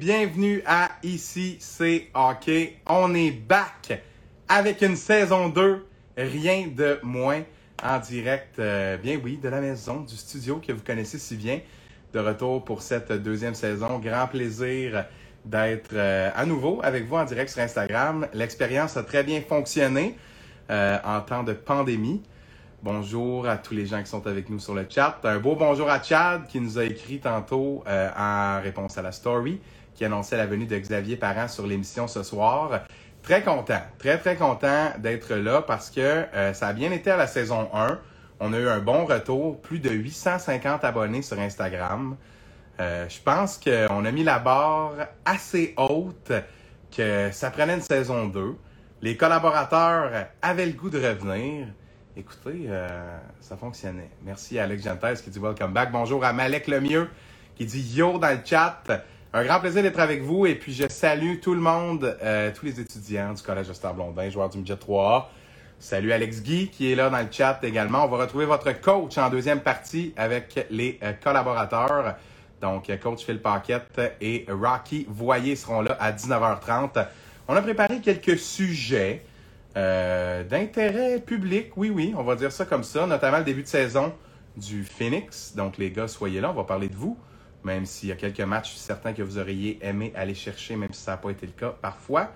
bienvenue à Ici c'est Hockey. On est back avec une saison 2, rien de moins en direct, euh, bien oui, de la maison, du studio que vous connaissez si bien. De retour pour cette deuxième saison. Grand plaisir d'être euh, à nouveau avec vous en direct sur Instagram. L'expérience a très bien fonctionné euh, en temps de pandémie. Bonjour à tous les gens qui sont avec nous sur le chat. Un beau bonjour à Chad qui nous a écrit tantôt en réponse à la story qui annonçait la venue de Xavier Parent sur l'émission ce soir. Très content, très très content d'être là parce que euh, ça a bien été à la saison 1. On a eu un bon retour, plus de 850 abonnés sur Instagram. Euh, je pense qu'on a mis la barre assez haute que ça prenait une saison 2. Les collaborateurs avaient le goût de revenir. Écoutez, euh, ça fonctionnait. Merci à Alex Gentes qui dit Welcome back. Bonjour à Malek Lemieux qui dit Yo dans le chat. Un grand plaisir d'être avec vous et puis je salue tout le monde, euh, tous les étudiants du Collège Esther Blondin, joueurs du Midget 3A. Salut Alex Guy qui est là dans le chat également. On va retrouver votre coach en deuxième partie avec les euh, collaborateurs. Donc, coach Phil Paquette et Rocky Voyer seront là à 19h30. On a préparé quelques sujets. Euh, d'intérêt public, oui, oui, on va dire ça comme ça, notamment le début de saison du Phoenix. Donc, les gars, soyez là, on va parler de vous, même s'il y a quelques matchs, je suis certain que vous auriez aimé aller chercher, même si ça n'a pas été le cas parfois.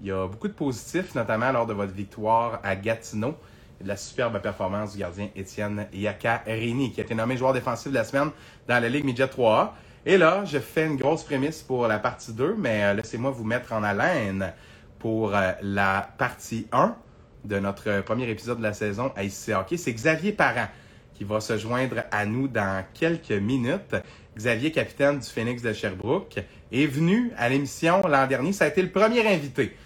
Il y a beaucoup de positifs, notamment lors de votre victoire à Gatineau et de la superbe performance du gardien Étienne Yaka-Rini, qui a été nommé joueur défensif de la semaine dans la Ligue Midget 3A. Et là, je fais une grosse prémisse pour la partie 2, mais euh, laissez-moi vous mettre en haleine pour euh, la partie 1 de notre premier épisode de la saison à ICC Hockey. C'est Xavier Parent qui va se joindre à nous dans quelques minutes. Xavier, capitaine du Phoenix de Sherbrooke, est venu à l'émission l'an dernier. Ça a été le premier invité.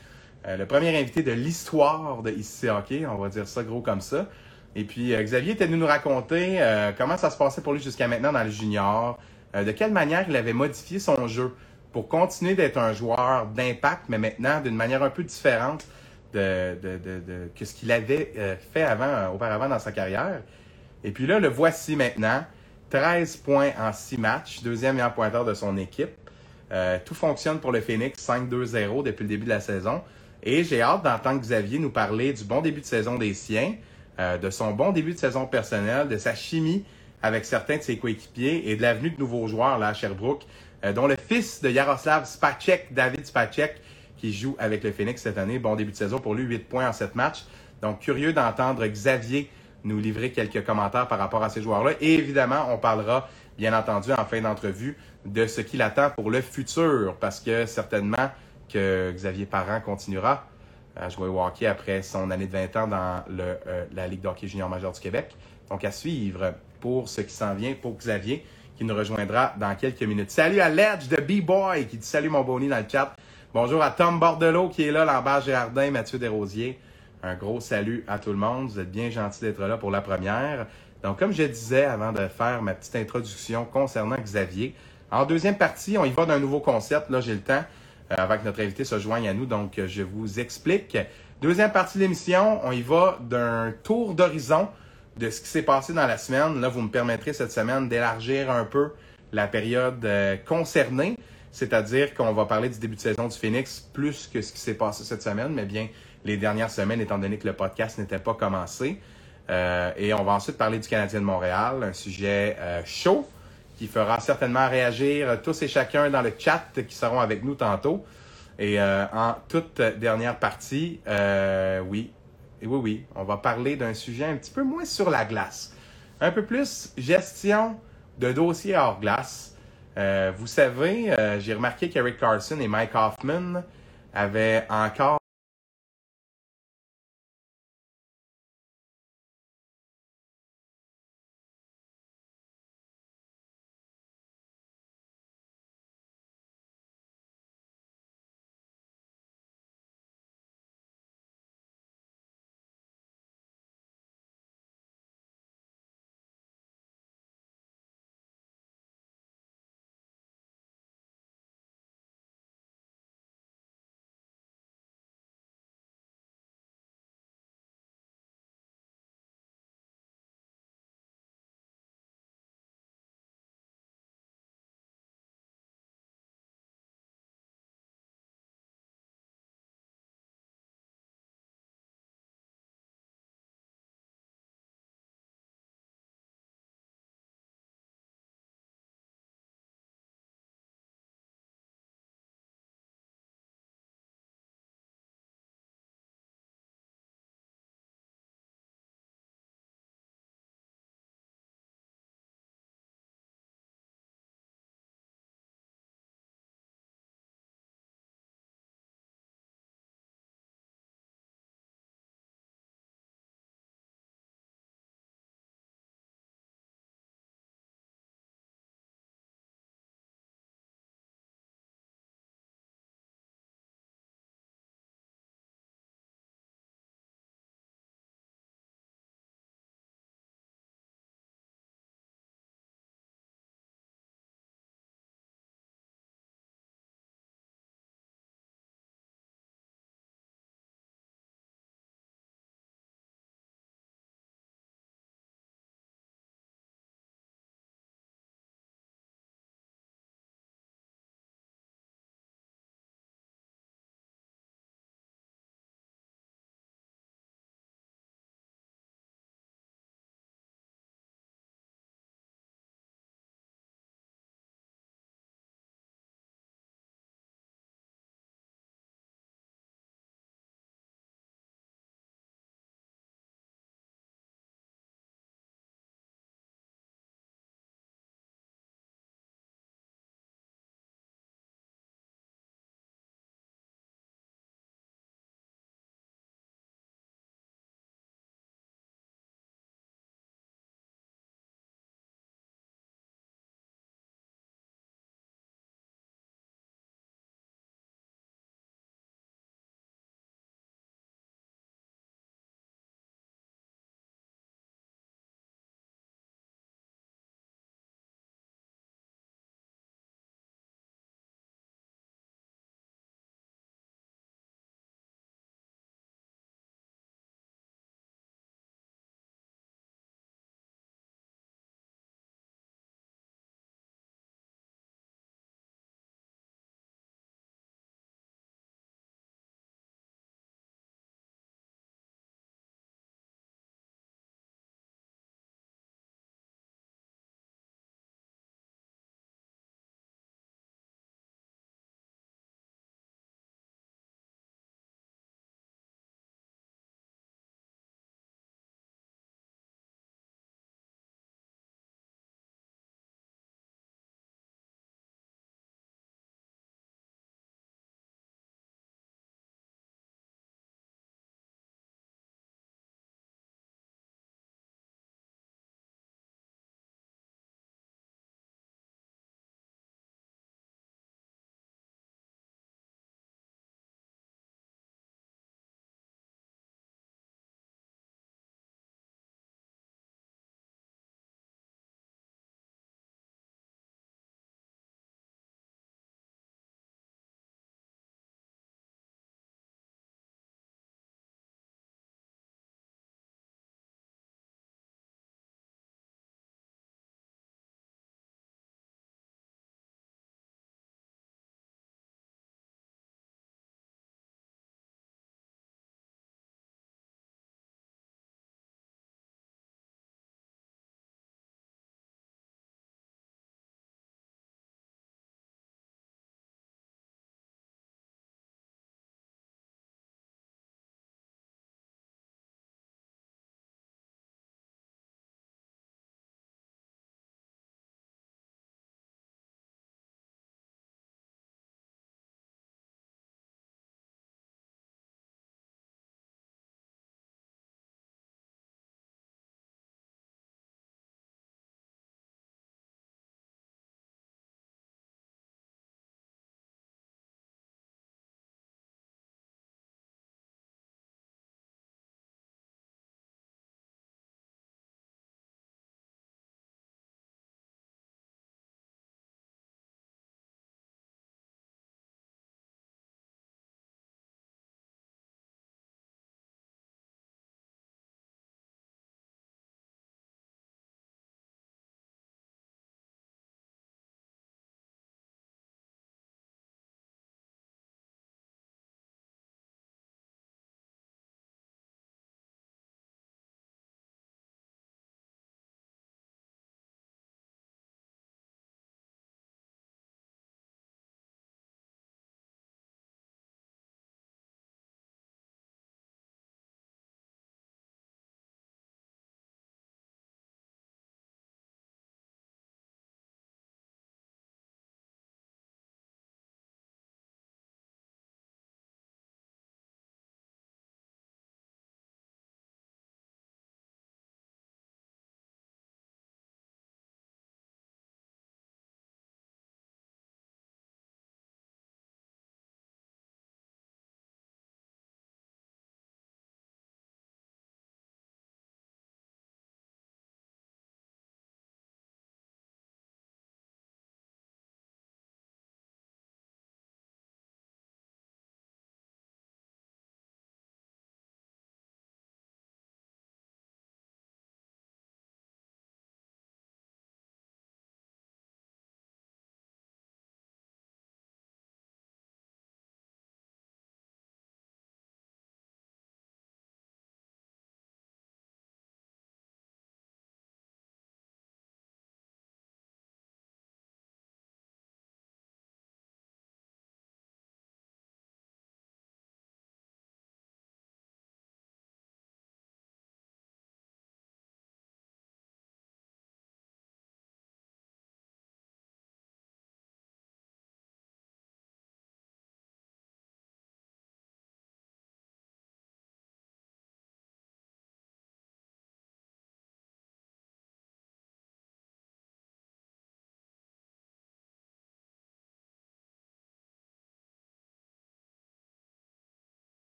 Euh, le premier invité de l'histoire de ICC Hockey, on va dire ça gros comme ça. Et puis, euh, Xavier était venu nous raconter euh, comment ça se passait pour lui jusqu'à maintenant dans le junior, de quelle manière il avait modifié son jeu pour continuer d'être un joueur d'impact, mais maintenant d'une manière un peu différente de, que ce qu'il avait fait avant, auparavant dans sa carrière. Et puis là, le voici maintenant. 13 points en 6 matchs, deuxième meilleur pointeur de son équipe. Euh, tout fonctionne pour le Phoenix 5-2-0 depuis le début de la saison. Et j'ai hâte d'entendre Xavier nous parler du bon début de saison des siens, euh, de son bon début de saison personnel, de sa chimie avec certains de ses coéquipiers et de l'avenue de nouveaux joueurs là, à Sherbrooke, euh, dont le fils de Yaroslav Spacek, David Spacek, qui joue avec le Phoenix cette année. Bon début de saison pour lui, 8 points en 7 matchs. Donc, curieux d'entendre Xavier nous livrer quelques commentaires par rapport à ces joueurs-là. Et évidemment, on parlera, bien entendu, en fin d'entrevue, de ce qu'il attend pour le futur, parce que certainement que Xavier Parent continuera à jouer au hockey après son année de 20 ans dans euh, la Ligue d'hockey junior majeur du Québec. Donc, à suivre pour ce qui s'en vient pour Xavier, qui nous rejoindra dans quelques minutes. Salut à Ledge de B-Boy, qui dit salut mon Bonnie dans le chat. Bonjour à Tom Bordelot, qui est là, Lambert Gérardin, Mathieu Desrosiers. Un gros salut à tout le monde. Vous êtes bien gentil d'être là pour la première. Donc, comme je disais avant de faire ma petite introduction concernant Xavier, en deuxième partie, on y va d'un nouveau concept. Là, j'ai le temps euh, avant que notre invité se joigne à nous. Donc, je vous explique. Deuxième partie de l'émission, on y va d'un tour d'horizon de ce qui s'est passé dans la semaine. Là, vous me permettrez cette semaine d'élargir un peu la période euh, concernée. C'est-à-dire qu'on va parler du début de saison du Phoenix plus que ce qui s'est passé cette semaine, mais bien les dernières semaines, étant donné que le podcast n'était pas commencé. Euh, et on va ensuite parler du Canadien de Montréal, un sujet euh, chaud qui fera certainement réagir tous et chacun dans le chat qui seront avec nous tantôt. Et euh, en toute dernière partie, oui, oui, oui, on va parler d'un sujet un petit peu moins sur la glace. Un peu plus gestion de dossiers hors glace. Vous savez, j'ai remarqué qu'Eric Carson et Mike Hoffman avaient encore